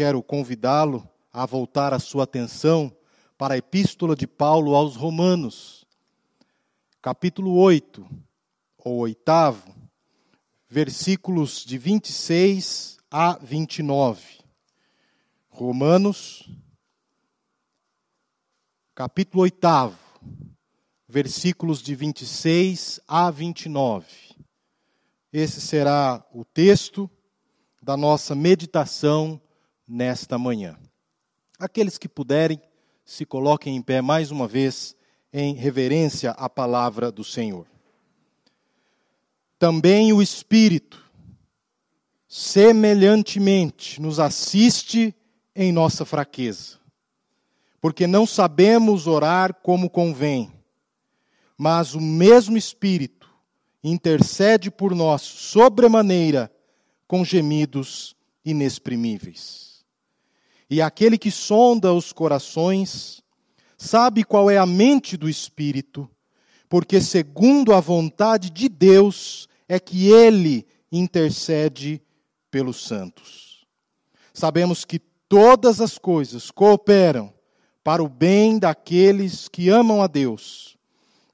quero convidá-lo a voltar a sua atenção para a epístola de Paulo aos Romanos, capítulo 8, ou oitavo, versículos de 26 a 29. Romanos, capítulo 8, versículos de 26 a 29. Esse será o texto da nossa meditação nesta manhã. Aqueles que puderem, se coloquem em pé mais uma vez em reverência à palavra do Senhor. Também o Espírito, semelhantemente, nos assiste em nossa fraqueza, porque não sabemos orar como convém, mas o mesmo Espírito intercede por nós sobremaneira com gemidos inexprimíveis. E aquele que sonda os corações sabe qual é a mente do Espírito, porque, segundo a vontade de Deus, é que ele intercede pelos santos. Sabemos que todas as coisas cooperam para o bem daqueles que amam a Deus,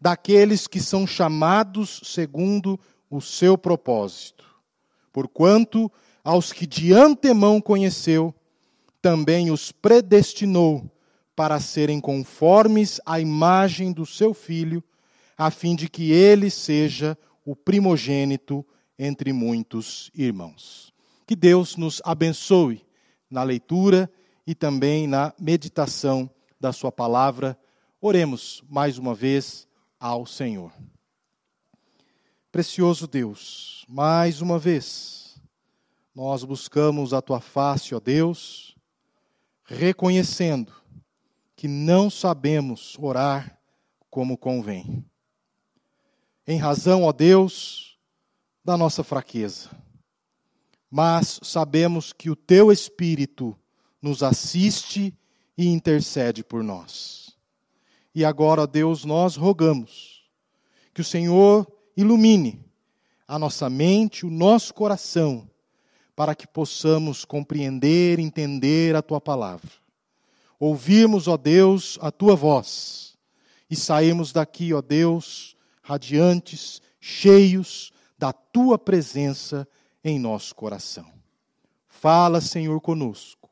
daqueles que são chamados segundo o seu propósito. Porquanto aos que de antemão conheceu, também os predestinou para serem conformes à imagem do seu filho, a fim de que ele seja o primogênito entre muitos irmãos. Que Deus nos abençoe na leitura e também na meditação da Sua palavra. Oremos mais uma vez ao Senhor. Precioso Deus, mais uma vez, nós buscamos a tua face, ó Deus, reconhecendo que não sabemos orar como convém. Em razão, ó Deus, da nossa fraqueza. Mas sabemos que o teu Espírito nos assiste e intercede por nós. E agora, ó Deus, nós rogamos que o Senhor ilumine a nossa mente, o nosso coração, para que possamos compreender, entender a tua palavra. Ouvirmos, ó Deus, a tua voz e sairmos daqui, ó Deus, radiantes, cheios da tua presença em nosso coração. Fala, Senhor, conosco,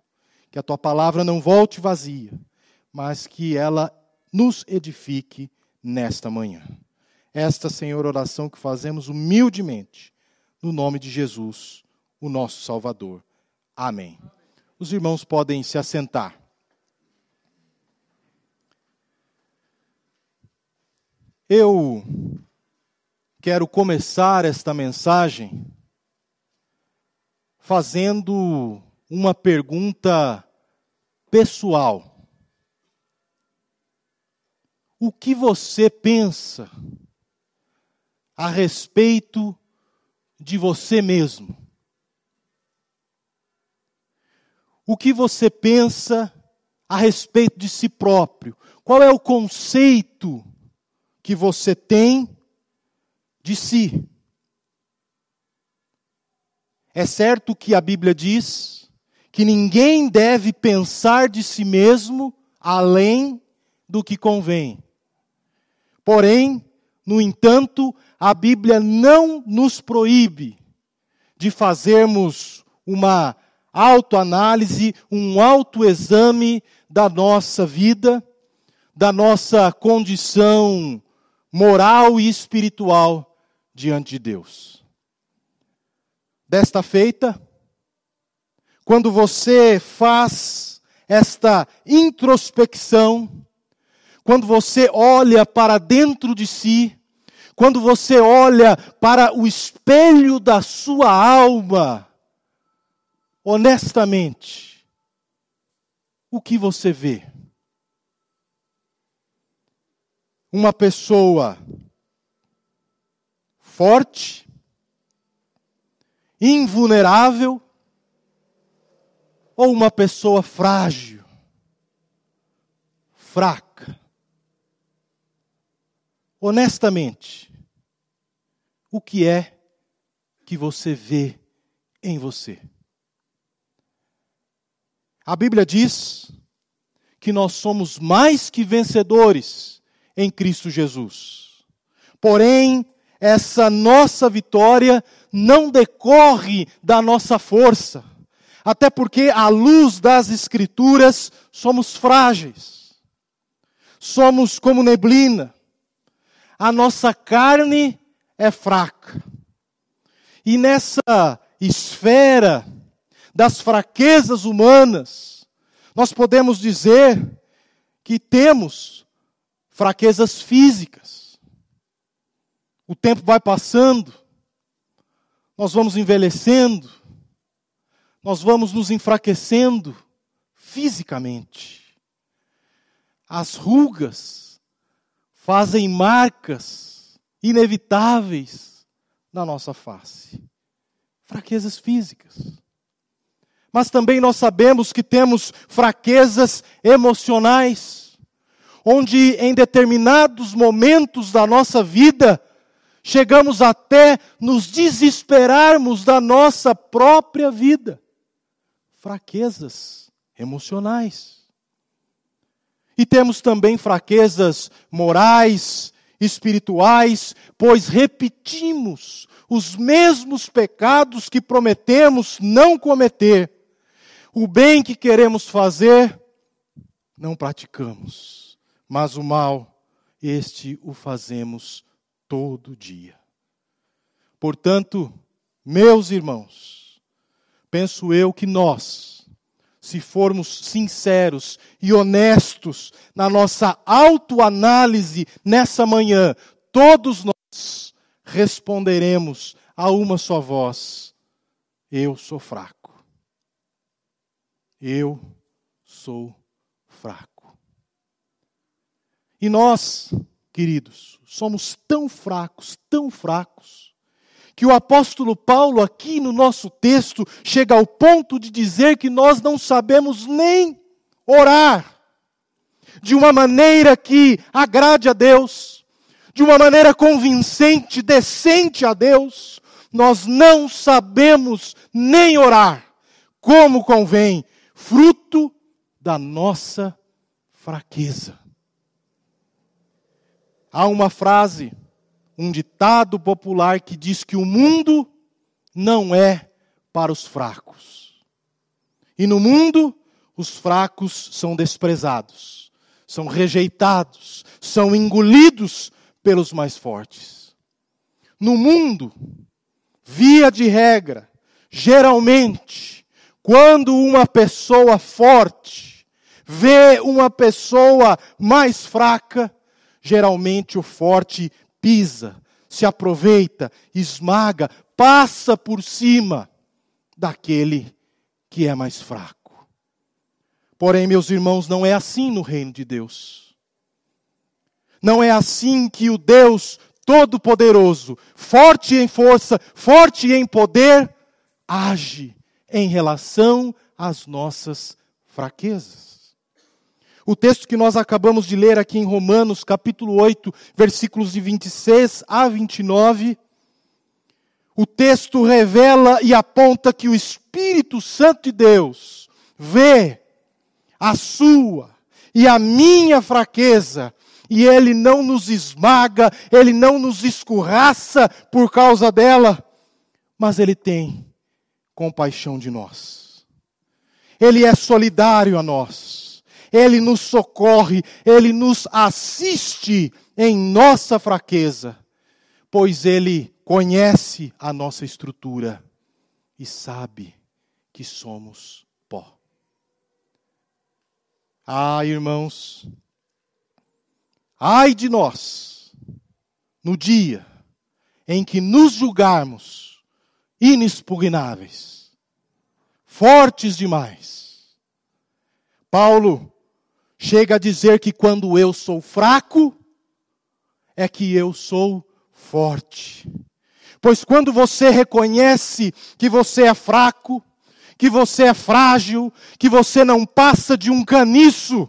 que a tua palavra não volte vazia, mas que ela nos edifique nesta manhã. Esta, Senhor, oração que fazemos humildemente, no nome de Jesus, o nosso Salvador. Amém. Os irmãos podem se assentar. Eu quero começar esta mensagem fazendo uma pergunta pessoal. O que você pensa a respeito de você mesmo? O que você pensa a respeito de si próprio? Qual é o conceito que você tem de si? É certo que a Bíblia diz que ninguém deve pensar de si mesmo além do que convém. Porém, no entanto, a Bíblia não nos proíbe de fazermos uma autoanálise, um autoexame da nossa vida, da nossa condição moral e espiritual diante de Deus. Desta feita, quando você faz esta introspecção, quando você olha para dentro de si, quando você olha para o espelho da sua alma, honestamente, o que você vê? Uma pessoa forte, invulnerável, ou uma pessoa frágil, fraca? honestamente, o que é que você vê em você? A Bíblia diz que nós somos mais que vencedores em Cristo Jesus. Porém, essa nossa vitória não decorre da nossa força, até porque, à luz das Escrituras, somos frágeis, somos como neblina, a nossa carne é fraca. E nessa esfera das fraquezas humanas, nós podemos dizer que temos fraquezas físicas. O tempo vai passando, nós vamos envelhecendo, nós vamos nos enfraquecendo fisicamente. As rugas fazem marcas inevitáveis na nossa face. Fraquezas físicas. Mas também nós sabemos que temos fraquezas emocionais, onde em determinados momentos da nossa vida, chegamos até nos desesperarmos da nossa própria vida. Fraquezas emocionais. E temos também fraquezas morais, espirituais, pois repetimos os mesmos pecados que prometemos não cometer o bem que queremos fazer, não praticamos, mas o mal, este o fazemos todo dia. Portanto, meus irmãos, penso eu que nós, se formos sinceros e honestos na nossa autoanálise nessa manhã, todos nós responderemos a uma só voz: Eu sou fraco. Eu sou fraco. E nós, queridos, somos tão fracos, tão fracos, que o apóstolo Paulo, aqui no nosso texto, chega ao ponto de dizer que nós não sabemos nem orar de uma maneira que agrade a Deus, de uma maneira convincente, decente a Deus. Nós não sabemos nem orar como convém fruto da nossa fraqueza. Há uma frase, um ditado popular que diz que o mundo não é para os fracos. E no mundo, os fracos são desprezados, são rejeitados, são engolidos pelos mais fortes. No mundo, via de regra, geralmente, quando uma pessoa forte vê uma pessoa mais fraca, geralmente o forte pisa, se aproveita, esmaga, passa por cima daquele que é mais fraco. Porém, meus irmãos, não é assim no reino de Deus. Não é assim que o Deus Todo-Poderoso, forte em força, forte em poder, age em relação às nossas fraquezas. O texto que nós acabamos de ler aqui em Romanos, capítulo 8, versículos de 26 a 29, o texto revela e aponta que o Espírito Santo de Deus vê a sua e a minha fraqueza, e ele não nos esmaga, ele não nos escorraça por causa dela, mas ele tem compaixão de nós. Ele é solidário a nós. Ele nos socorre, ele nos assiste em nossa fraqueza, pois ele conhece a nossa estrutura e sabe que somos pó. Ah, irmãos, ai de nós, no dia em que nos julgarmos inexpugnáveis, fortes demais. Paulo chega a dizer que quando eu sou fraco, é que eu sou forte. Pois quando você reconhece que você é fraco, que você é frágil, que você não passa de um caniço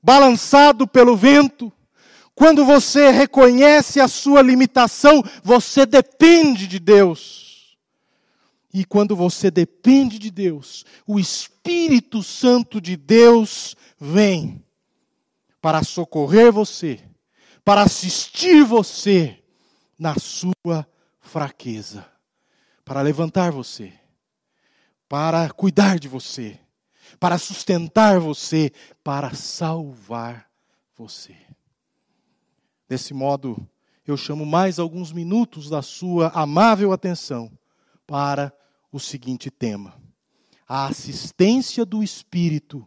balançado pelo vento, quando você reconhece a sua limitação, você depende de Deus E quando você depende de Deus, o Espírito Santo de Deus vem para socorrer você, para assistir você na sua fraqueza, para levantar você, para cuidar de você, para sustentar você, para salvar você. Desse modo, eu chamo mais alguns minutos da sua amável atenção para o seguinte tema: a assistência do Espírito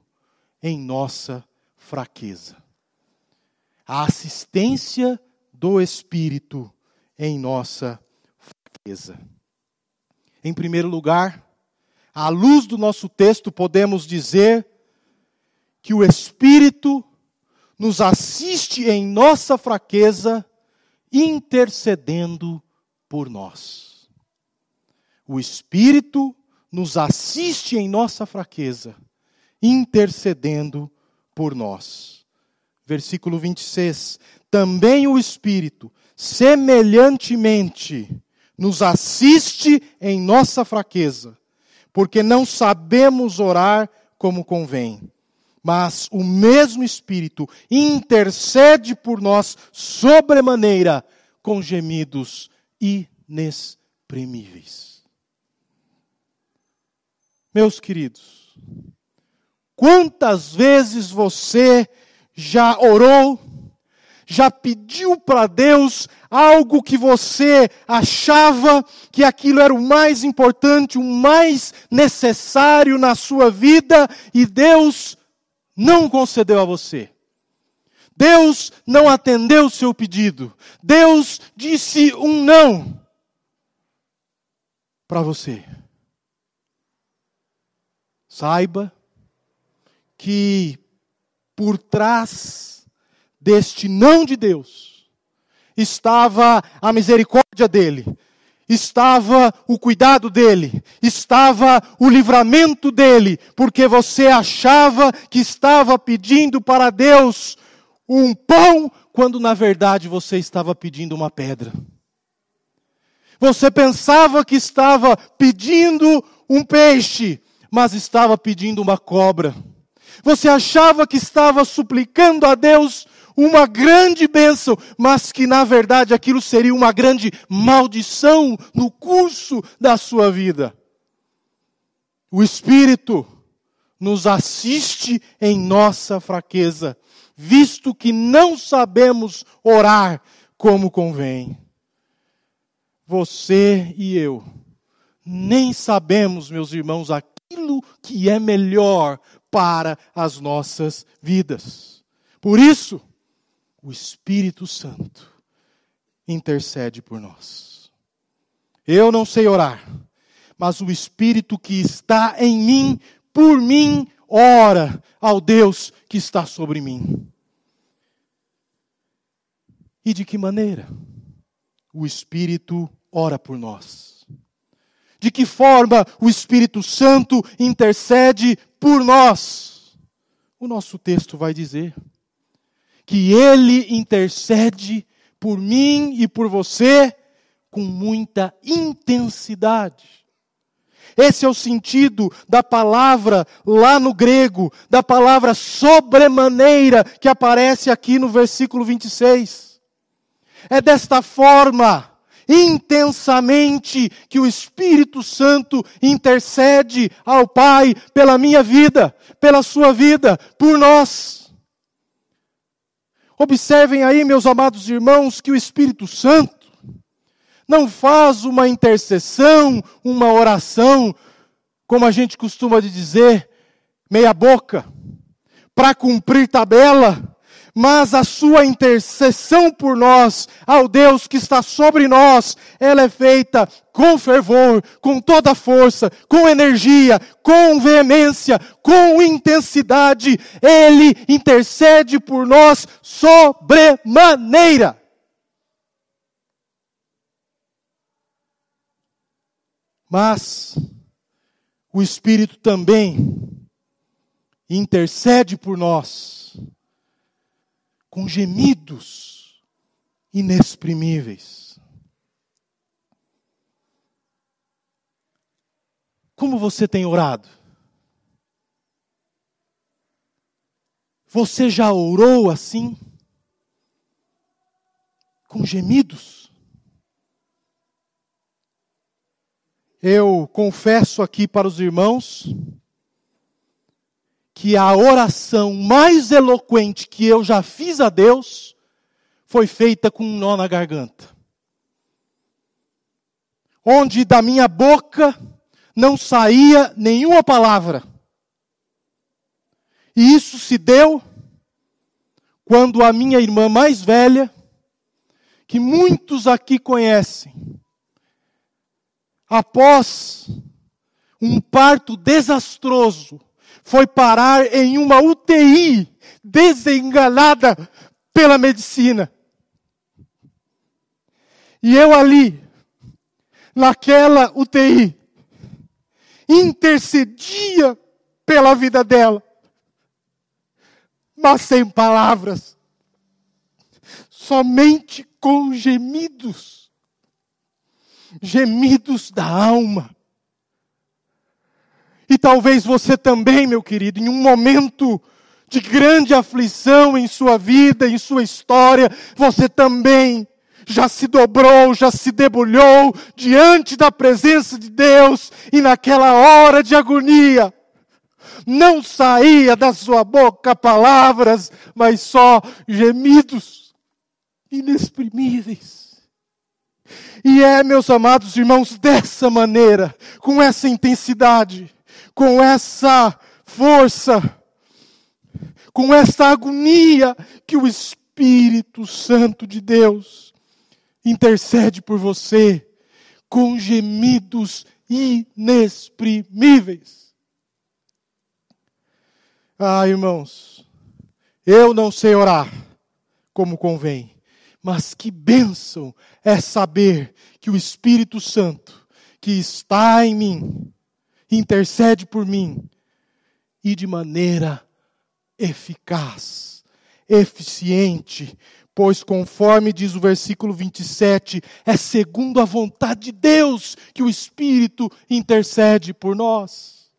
em nossa fraqueza. A assistência do Espírito em nossa fraqueza. Em primeiro lugar, à luz do nosso texto, podemos dizer que o Espírito nos assiste em nossa fraqueza, intercedendo por nós. O Espírito nos assiste em nossa fraqueza, intercedendo por nós. Versículo 26. Também o Espírito, semelhantemente, nos assiste em nossa fraqueza, porque não sabemos orar como convém mas o mesmo Espírito intercede por nós sobremaneira com gemidos inexprimíveis. Meus queridos, quantas vezes você já orou, já pediu para Deus algo que você achava que aquilo era o mais importante, o mais necessário na sua vida, e Deus não concedeu a você. Deus não atendeu o seu pedido. Deus disse um não para você. Saiba que por trás deste não de Deus estava a misericórdia dele, estava o cuidado dele, estava o livramento dele, porque você achava que estava pedindo para Deus um pão, quando na verdade você estava pedindo uma pedra. Você pensava que estava pedindo um peixe, mas estava pedindo uma cobra. Você achava que estava suplicando a Deus uma grande bênção, mas que na verdade aquilo seria uma grande maldição no curso da sua vida. O Espírito nos assiste em nossa fraqueza, visto que não sabemos orar como convém. Você e eu nem sabemos, meus irmãos, aquilo que é melhor para as nossas vidas. Por isso, o Espírito Santo intercede por nós. Eu não sei orar, mas o Espírito que está em mim, por mim, ora ao Deus que está sobre mim. E de que maneira? O Espírito ora por nós. De que forma o Espírito Santo intercede por nós? O nosso texto vai dizer que Ele intercede por mim e por você com muita intensidade. Esse é o sentido da palavra lá no grego, da palavra sobremaneira que aparece aqui no versículo 26. É desta forma, intensamente, que o Espírito Santo intercede ao Pai pela minha vida, pela sua vida, por nós. Observem aí, meus amados irmãos, que o Espírito Santo não faz uma intercessão, uma oração, como a gente costuma dizer, meia boca, para cumprir tabela, mas a sua intercessão por nós, ao Deus que está sobre nós, ela é feita com fervor, com toda força, com energia, com veemência, com intensidade. Ele intercede por nós sobremaneira. Mas o Espírito também intercede por nós com gemidos inexprimíveis. Como você tem orado? Você já orou assim? Com gemidos? Eu confesso aqui para os irmãos que a oração mais eloquente que eu já fiz a Deus foi feita com um nó na garganta. Onde da minha boca não saía nenhuma palavra. E isso se deu quando a minha irmã mais velha, que muitos aqui conhecem, após um parto desastroso, foi parar em uma UTI desenganada pela medicina. E eu ali, naquela UTI, intercedia pela vida dela, mas sem palavras, somente com gemidos, gemidos da alma. E talvez você também, meu querido, em um momento de grande aflição em sua vida, em sua história, você também já se dobrou, já se debulhou diante da presença de Deus e naquela hora de agonia. Não saía da sua boca palavras, mas só gemidos inexprimíveis. E é, meus amados irmãos, dessa maneira, com essa intensidade, com essa força, com essa agonia que o Espírito Santo de Deus intercede por você com gemidos inexprimíveis. Ah, irmãos, eu não sei orar como convém, mas que bênção é saber que o Espírito Santo que está em mim intercede por mim e de maneira eficaz, eficiente, pois conforme diz o versículo 27, é segundo a vontade de Deus que o Espírito intercede por nós.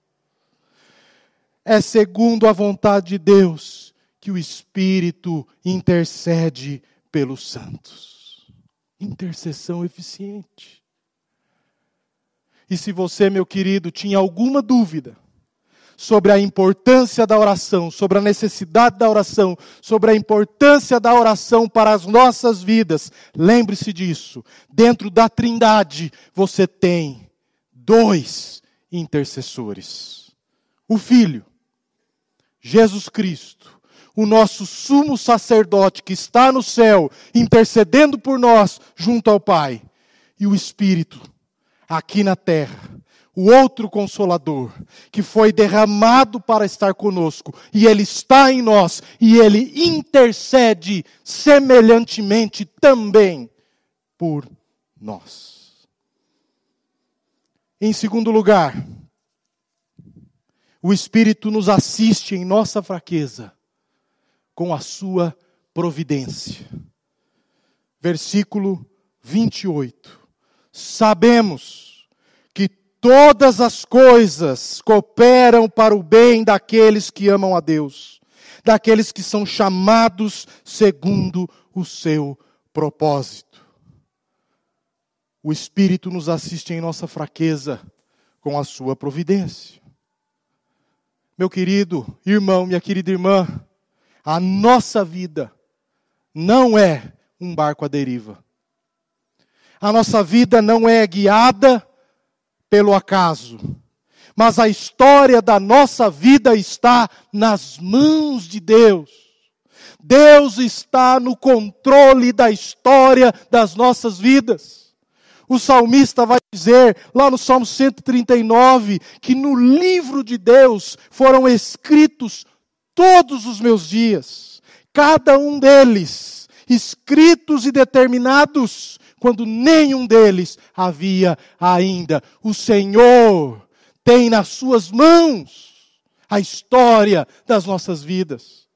É segundo a vontade de Deus que o Espírito intercede pelos santos. Intercessão eficiente. E se você, meu querido, tinha alguma dúvida sobre a importância da oração, sobre a necessidade da oração, sobre a importância da oração para as nossas vidas, lembre-se disso. Dentro da Trindade, você tem dois intercessores: o Filho, Jesus Cristo, o nosso sumo sacerdote que está no céu, intercedendo por nós junto ao Pai, e o Espírito aqui na terra, o outro consolador, que foi derramado para estar conosco, e ele está em nós, e ele intercede semelhantemente também por nós. Em segundo lugar, o Espírito nos assiste em nossa fraqueza com a sua providência. Versículo 28 sabemos que todas as coisas cooperam para o bem daqueles que amam a Deus, daqueles que são chamados segundo o seu propósito. O Espírito nos assiste em nossa fraqueza com a sua providência. Meu querido irmão, minha querida irmã, a nossa vida não é um barco à deriva. A nossa vida não é guiada pelo acaso, mas a história da nossa vida está nas mãos de Deus. Deus está no controle da história das nossas vidas. O salmista vai dizer, lá no Salmo 139, que no livro de Deus foram escritos todos os meus dias, cada um deles, escritos e determinados quando nenhum deles havia ainda. O Senhor tem nas suas mãos a história das nossas vidas.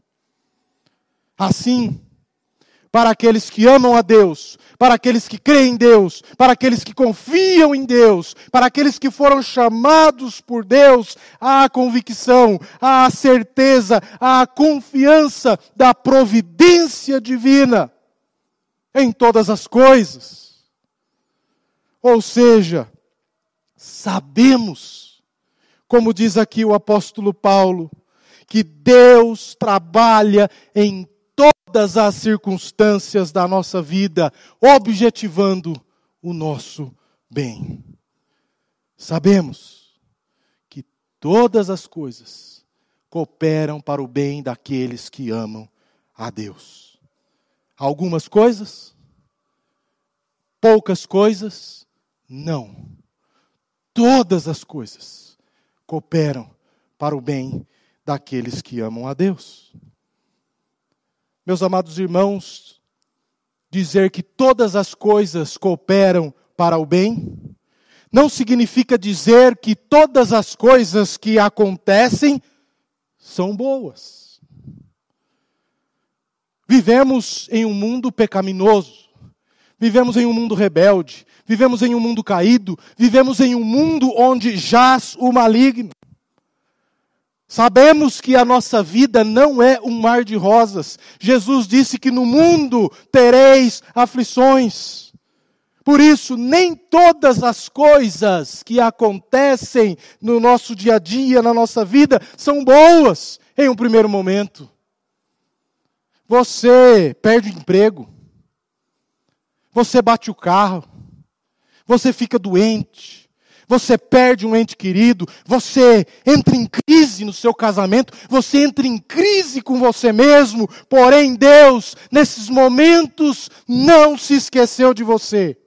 Assim, para aqueles que amam a Deus, para aqueles que creem em Deus, para aqueles que confiam em Deus, para aqueles que foram chamados por Deus à convicção, à certeza, à confiança da providência divina em todas as coisas. Ou seja, sabemos, como diz aqui o apóstolo Paulo, que Deus trabalha em todas as circunstâncias da nossa vida, objetivando o nosso bem. Sabemos que todas as coisas cooperam para o bem daqueles que amam a Deus. Algumas coisas, poucas coisas, não. Todas as coisas cooperam para o bem daqueles que amam a Deus. Meus amados irmãos, dizer que todas as coisas cooperam para o bem, não significa dizer que todas as coisas que acontecem são boas. Vivemos em um mundo pecaminoso, vivemos em um mundo rebelde, vivemos em um mundo caído, vivemos em um mundo onde jaz o maligno. Sabemos que a nossa vida não é um mar de rosas. Jesus disse que no mundo tereis aflições. Por isso, nem todas as coisas que acontecem no nosso dia a dia, na nossa vida, são boas em um primeiro momento. Você perde o emprego, você bate o carro, você fica doente, você perde um ente querido, você entra em crise no seu casamento, você entra em crise com você mesmo, porém Deus, nesses momentos, não se esqueceu de você.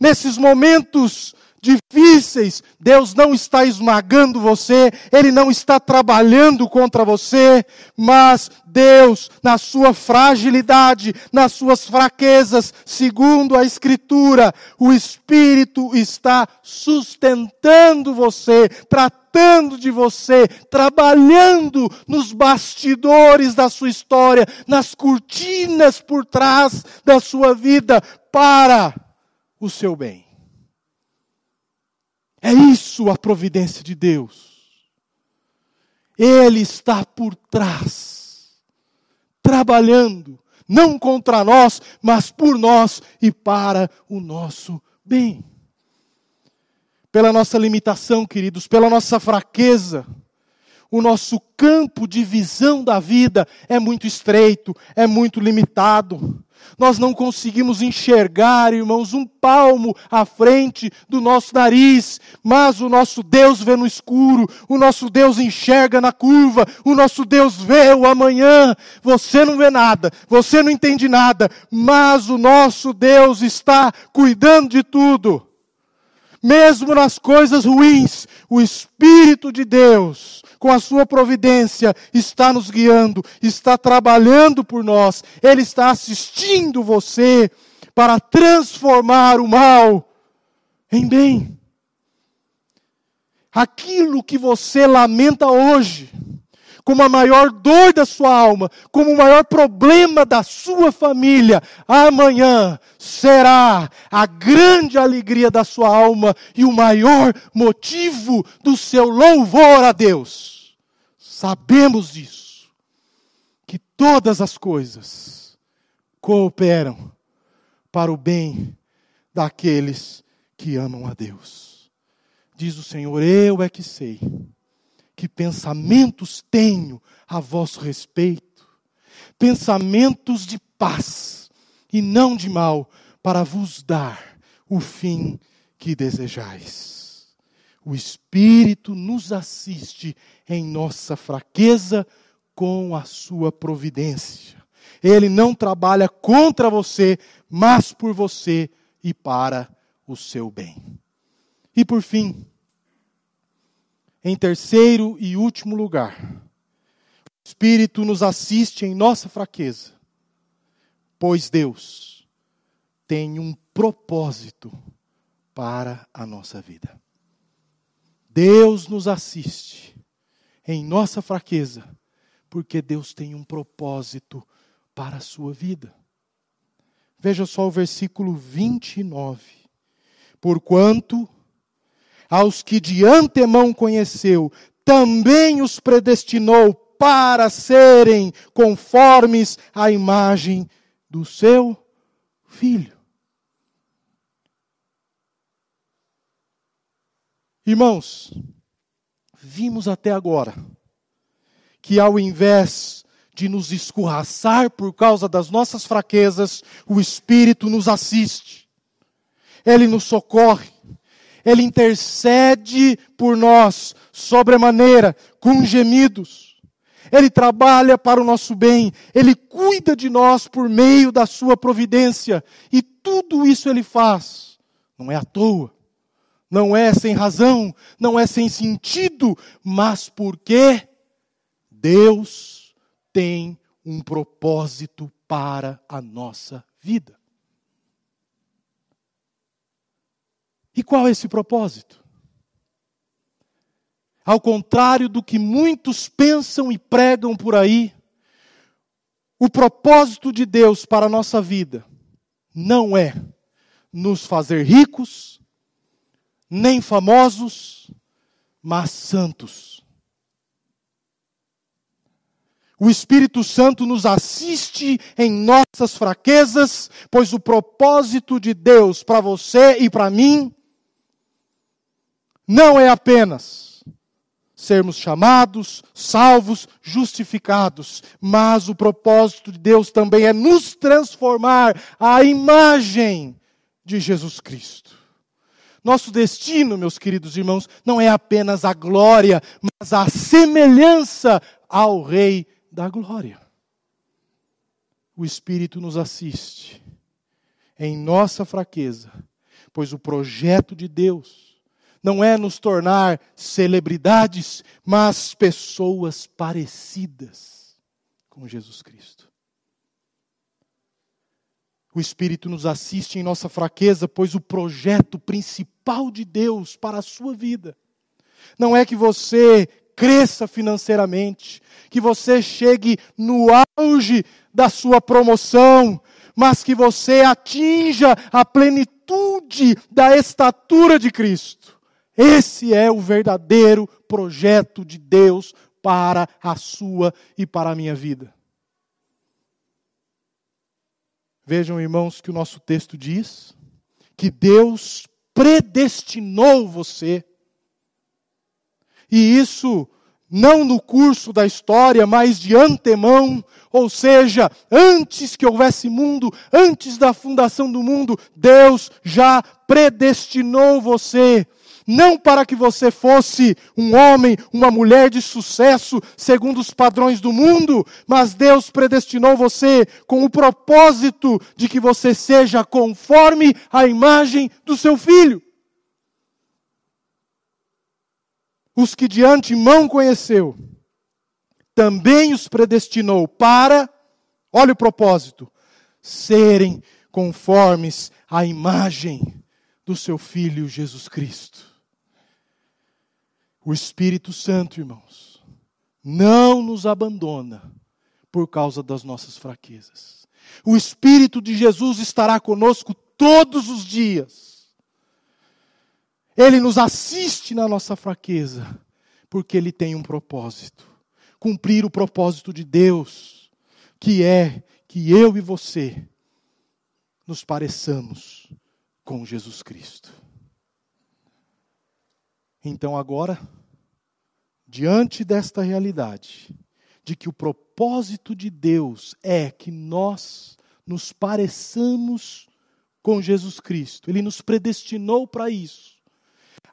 Nesses momentos difíceis, Deus não está esmagando você, Ele não está trabalhando contra você, mas Deus, na sua fragilidade, nas suas fraquezas, segundo a Escritura, o Espírito está sustentando você, tratando de você, trabalhando nos bastidores da sua história, nas cortinas por trás da sua vida, para o seu bem. É isso a providência de Deus. Ele está por trás, trabalhando, não contra nós, mas por nós e para o nosso bem. Pela nossa limitação, queridos, pela nossa fraqueza, o nosso campo de visão da vida é muito estreito, é muito limitado. Nós não conseguimos enxergar, irmãos, um palmo à frente do nosso nariz, mas o nosso Deus vê no escuro, o nosso Deus enxerga na curva, o nosso Deus vê o amanhã. Você não vê nada, você não entende nada, mas o nosso Deus está cuidando de tudo. Mesmo nas coisas ruins, o Espírito de Deus com a sua providência, está nos guiando, está trabalhando por nós, Ele está assistindo você para transformar o mal em bem. Aquilo que você lamenta hoje, como a maior dor da sua alma, como o maior problema da sua família, amanhã será a grande alegria da sua alma e o maior motivo do seu louvor a Deus. Sabemos disso, que todas as coisas cooperam para o bem daqueles que amam a Deus. Diz o Senhor: Eu é que sei que pensamentos tenho a vosso respeito, pensamentos de paz e não de mal, para vos dar o fim que desejais. O Espírito nos assiste em nossa fraqueza com a sua providência. Ele não trabalha contra você, mas por você e para o seu bem. E por fim, em terceiro e último lugar, o Espírito nos assiste em nossa fraqueza, pois Deus tem um propósito para a nossa vida. Deus nos assiste em nossa fraqueza, porque Deus tem um propósito para a sua vida. Veja só o versículo 29. Porquanto aos que de antemão conheceu, também os predestinou para serem conformes à imagem do seu filho. Irmãos, vimos até agora que ao invés de nos escorraçar por causa das nossas fraquezas, o Espírito nos assiste, Ele nos socorre, Ele intercede por nós sobremaneira, com gemidos. Ele trabalha para o nosso bem, Ele cuida de nós por meio da Sua providência, e tudo isso Ele faz, não é à toa, não é sem razão, não é sem sentido, mas porque Deus tem um propósito para a nossa vida. E qual é esse propósito? Ao contrário do que muitos pensam e pregam por aí, o propósito de Deus para a nossa vida não é nos fazer ricos, nem famosos, mas santos. O Espírito Santo nos assiste em nossas fraquezas, pois o propósito de Deus para você e para mim não é apenas sermos chamados, salvos, justificados, mas o propósito de Deus também é nos transformar à imagem de Jesus Cristo. Nosso destino, meus queridos irmãos, não é apenas a glória, mas a semelhança ao Rei da Glória. O Espírito nos assiste em nossa fraqueza, pois o projeto de Deus não é nos tornar celebridades, mas pessoas parecidas com Jesus Cristo. O Espírito nos assiste em nossa fraqueza, pois o projeto principal de Deus para a sua vida não é que você cresça financeiramente, que você chegue no auge da sua promoção, mas que você atinja a plenitude da estatura de Cristo. Esse é o verdadeiro projeto de Deus para a sua e para a minha vida. Vejam, irmãos, que o nosso texto diz que Deus predestinou você. E isso não no curso da história, mas de antemão, ou seja, antes que houvesse mundo, antes da fundação do mundo, Deus já predestinou você não para que você fosse um homem, uma mulher de sucesso segundo os padrões do mundo, mas Deus predestinou você com o propósito de que você seja conforme a imagem do seu filho. Os que de antemão conheceu, também os predestinou para, olha o propósito, serem conformes à imagem do seu filho Jesus Cristo. O Espírito Santo, irmãos, não nos abandona por causa das nossas fraquezas. O Espírito de Jesus estará conosco todos os dias. Ele nos assiste na nossa fraqueza, porque ele tem um propósito cumprir o propósito de Deus, que é que eu e você nos pareçamos com Jesus Cristo. Então agora, diante desta realidade, de que o propósito de Deus é que nós nos pareçamos com Jesus Cristo, Ele nos predestinou para isso.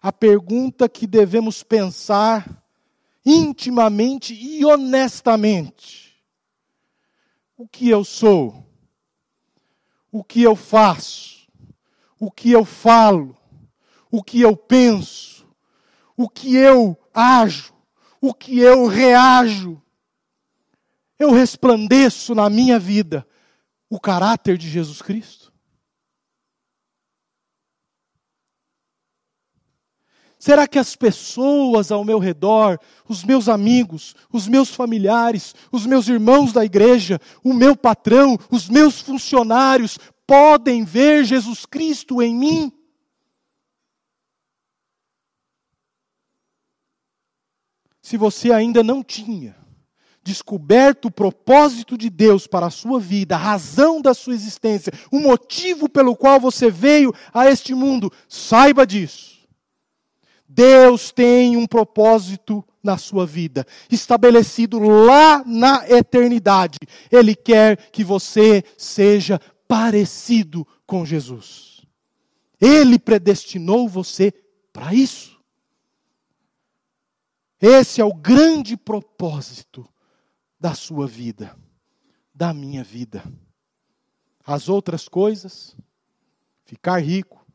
A pergunta que devemos pensar intimamente e honestamente: o que eu sou? O que eu faço? O que eu falo? O que eu penso? O que eu ajo, o que eu reajo. Eu resplandeço na minha vida o caráter de Jesus Cristo? Será que as pessoas ao meu redor, os meus amigos, os meus familiares, os meus irmãos da igreja, o meu patrão, os meus funcionários, podem ver Jesus Cristo em mim? Se você ainda não tinha descoberto o propósito de Deus para a sua vida, a razão da sua existência, o motivo pelo qual você veio a este mundo, saiba disso. Deus tem um propósito na sua vida, estabelecido lá na eternidade. Ele quer que você seja parecido com Jesus. Ele predestinou você para isso. Esse é o grande propósito da sua vida, da minha vida. As outras coisas, ficar rico,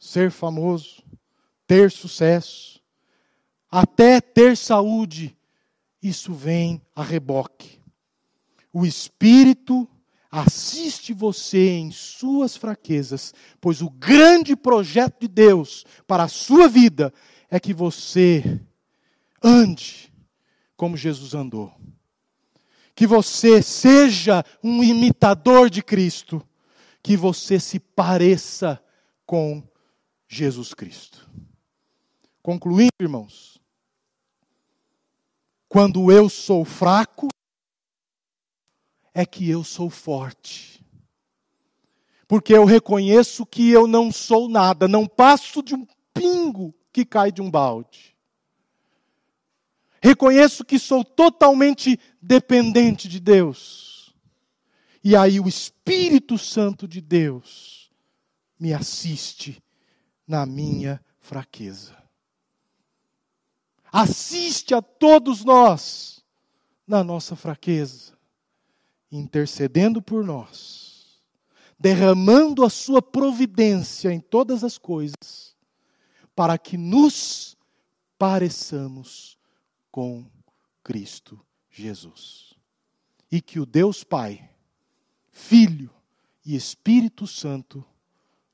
ser famoso, ter sucesso, até ter saúde, isso vem a reboque. O Espírito assiste você em suas fraquezas, pois o grande projeto de Deus para a sua vida é que você ande como Jesus andou que você seja um imitador de Cristo, que você se pareça com Jesus Cristo. Concluindo, irmãos, quando eu sou fraco, é que eu sou forte. Porque eu reconheço que eu não sou nada, não passo de um pingo que cai de um balde. Reconheço que sou totalmente dependente de Deus. E aí o Espírito Santo de Deus me assiste na minha fraqueza. Assiste a todos nós na nossa fraqueza, intercedendo por nós, derramando a sua providência em todas as coisas, para que nos pareçamos com Cristo Jesus. E que o Deus Pai, Filho e Espírito Santo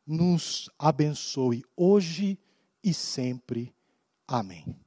nos abençoe hoje e sempre. Amém.